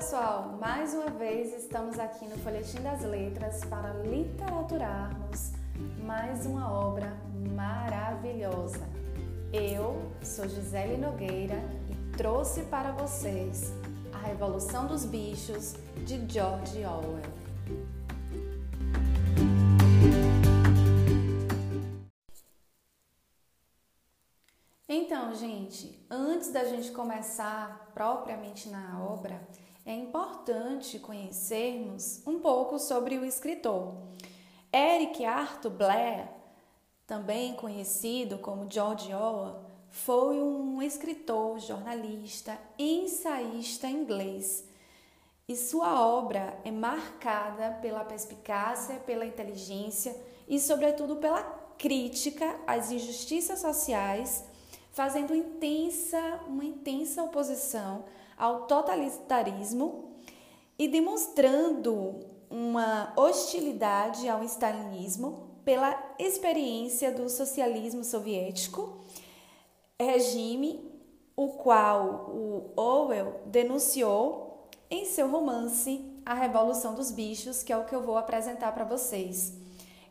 pessoal! Mais uma vez estamos aqui no Folhetim das Letras para literaturarmos mais uma obra maravilhosa. Eu sou Gisele Nogueira e trouxe para vocês A Revolução dos Bichos de George Orwell. Então, gente, antes da gente começar propriamente na obra, é importante conhecermos um pouco sobre o escritor. Eric Arthur Blair, também conhecido como George Orwell, foi um escritor, jornalista ensaísta inglês. E sua obra é marcada pela perspicácia, pela inteligência e, sobretudo, pela crítica às injustiças sociais fazendo intensa, uma intensa oposição ao totalitarismo e demonstrando uma hostilidade ao stalinismo pela experiência do socialismo soviético, regime o qual o Orwell denunciou em seu romance A Revolução dos Bichos, que é o que eu vou apresentar para vocês.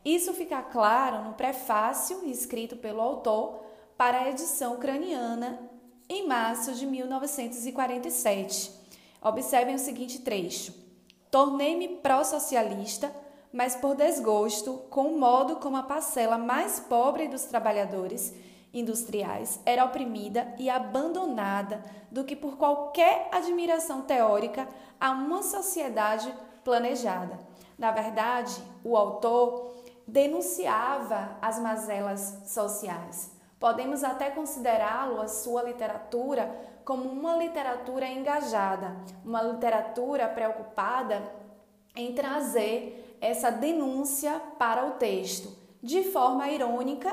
Isso fica claro no prefácio escrito pelo autor para a edição ucraniana em março de 1947. Observem o seguinte trecho: Tornei-me pró-socialista, mas por desgosto com o modo como a parcela mais pobre dos trabalhadores industriais era oprimida e abandonada do que por qualquer admiração teórica a uma sociedade planejada. Na verdade, o autor denunciava as mazelas sociais Podemos até considerá-lo, a sua literatura, como uma literatura engajada, uma literatura preocupada em trazer essa denúncia para o texto, de forma irônica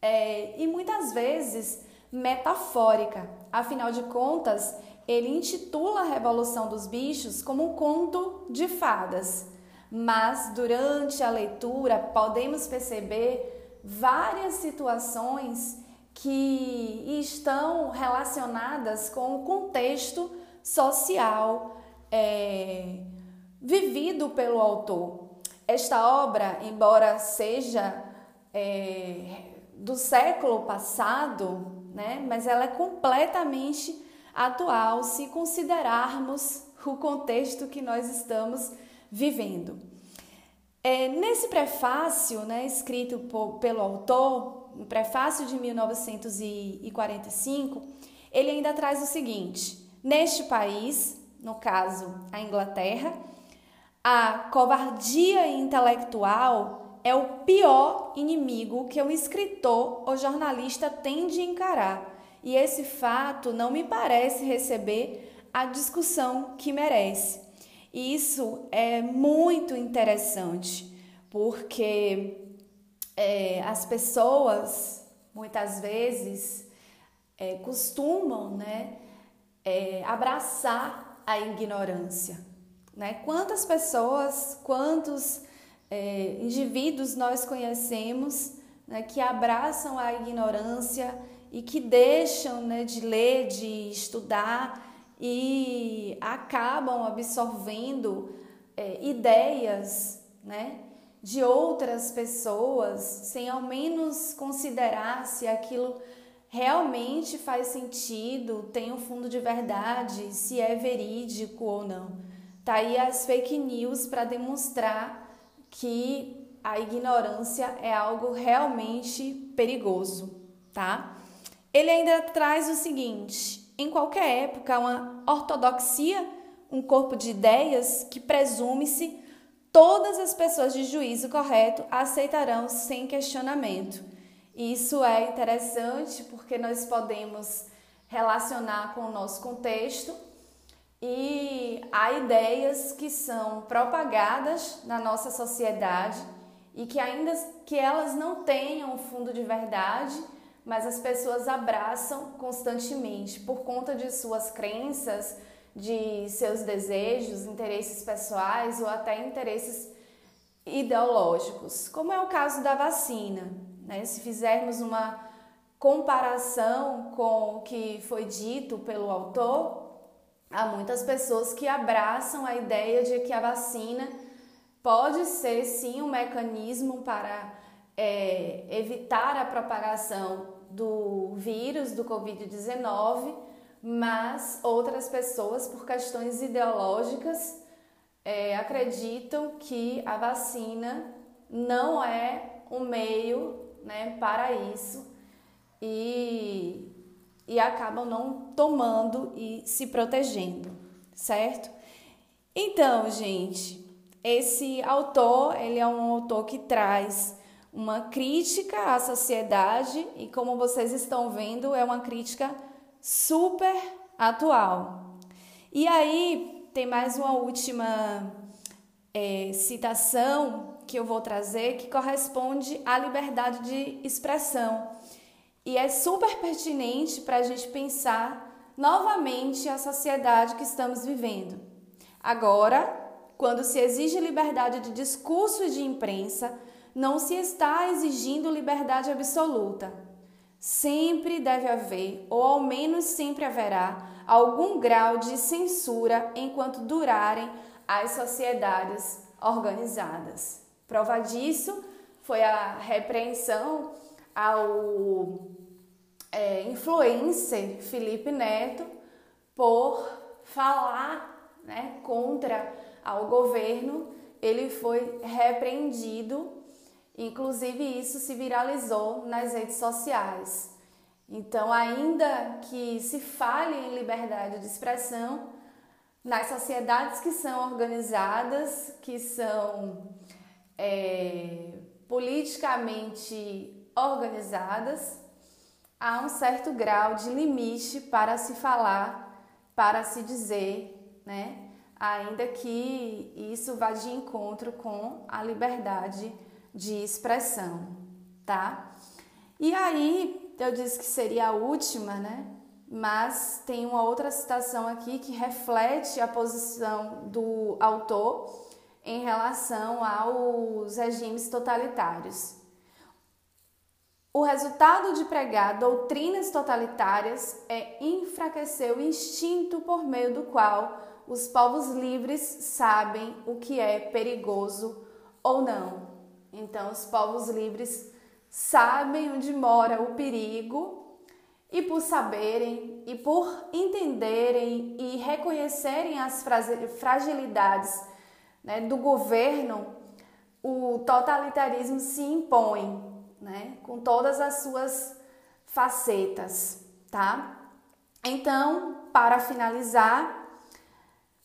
é, e muitas vezes metafórica. Afinal de contas, ele intitula a Revolução dos Bichos como um conto de fadas. Mas durante a leitura podemos perceber várias situações que estão relacionadas com o contexto social é, vivido pelo autor. Esta obra, embora seja é, do século passado, né, mas ela é completamente atual se considerarmos o contexto que nós estamos vivendo. É, nesse prefácio, né, escrito por, pelo autor, no prefácio de 1945, ele ainda traz o seguinte: neste país, no caso a Inglaterra, a covardia intelectual é o pior inimigo que o escritor ou jornalista tem de encarar, e esse fato não me parece receber a discussão que merece. Isso é muito interessante, porque é, as pessoas muitas vezes é, costumam né, é, abraçar a ignorância. Né? Quantas pessoas, quantos é, indivíduos nós conhecemos né, que abraçam a ignorância e que deixam né, de ler, de estudar e acabam absorvendo é, ideias né, de outras pessoas sem ao menos considerar se aquilo realmente faz sentido, tem um fundo de verdade, se é verídico ou não. Tá aí as fake news para demonstrar que a ignorância é algo realmente perigoso, tá? Ele ainda traz o seguinte: em qualquer época, uma ortodoxia, um corpo de ideias que presume-se todas as pessoas de juízo correto aceitarão sem questionamento. Isso é interessante porque nós podemos relacionar com o nosso contexto e há ideias que são propagadas na nossa sociedade e que ainda que elas não tenham fundo de verdade, mas as pessoas abraçam constantemente por conta de suas crenças, de seus desejos, interesses pessoais ou até interesses ideológicos, como é o caso da vacina. Né? Se fizermos uma comparação com o que foi dito pelo autor, há muitas pessoas que abraçam a ideia de que a vacina pode ser sim um mecanismo para é, evitar a propagação do vírus do Covid-19, mas outras pessoas, por questões ideológicas, é, acreditam que a vacina não é um meio né, para isso e, e acabam não tomando e se protegendo, certo? Então, gente, esse autor, ele é um autor que traz uma crítica à sociedade e como vocês estão vendo, é uma crítica super atual. E aí tem mais uma última é, citação que eu vou trazer que corresponde à liberdade de expressão. E é super pertinente para a gente pensar novamente a sociedade que estamos vivendo. Agora, quando se exige liberdade de discurso e de imprensa, não se está exigindo liberdade absoluta. Sempre deve haver, ou ao menos sempre haverá, algum grau de censura enquanto durarem as sociedades organizadas. Prova disso foi a repreensão ao é, influencer Felipe Neto por falar né, contra ao governo. Ele foi repreendido, inclusive isso se viralizou nas redes sociais. Então, ainda que se fale em liberdade de expressão, nas sociedades que são organizadas, que são é, politicamente organizadas, há um certo grau de limite para se falar, para se dizer, né? Ainda que isso vá de encontro com a liberdade de expressão, tá? E aí, eu disse que seria a última, né? Mas tem uma outra citação aqui que reflete a posição do autor em relação aos regimes totalitários. O resultado de pregar doutrinas totalitárias é enfraquecer o instinto por meio do qual os povos livres sabem o que é perigoso ou não. Então, os povos livres sabem onde mora o perigo e por saberem e por entenderem e reconhecerem as fragilidades né, do governo, o totalitarismo se impõe, né, com todas as suas facetas, tá? Então, para finalizar,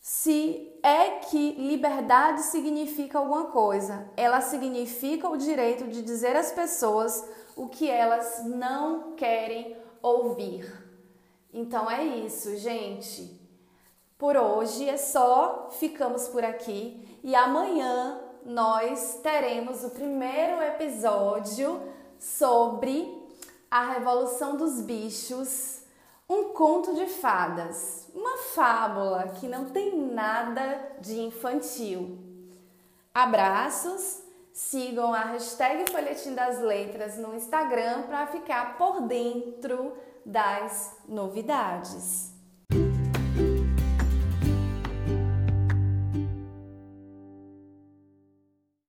se é que liberdade significa alguma coisa, ela significa o direito de dizer às pessoas o que elas não querem ouvir. Então é isso, gente. Por hoje é só, ficamos por aqui e amanhã nós teremos o primeiro episódio sobre a Revolução dos Bichos, um conto de fadas, uma fábula que não tem nada de infantil. Abraços, sigam a hashtag Folhetim das Letras no Instagram para ficar por dentro das novidades.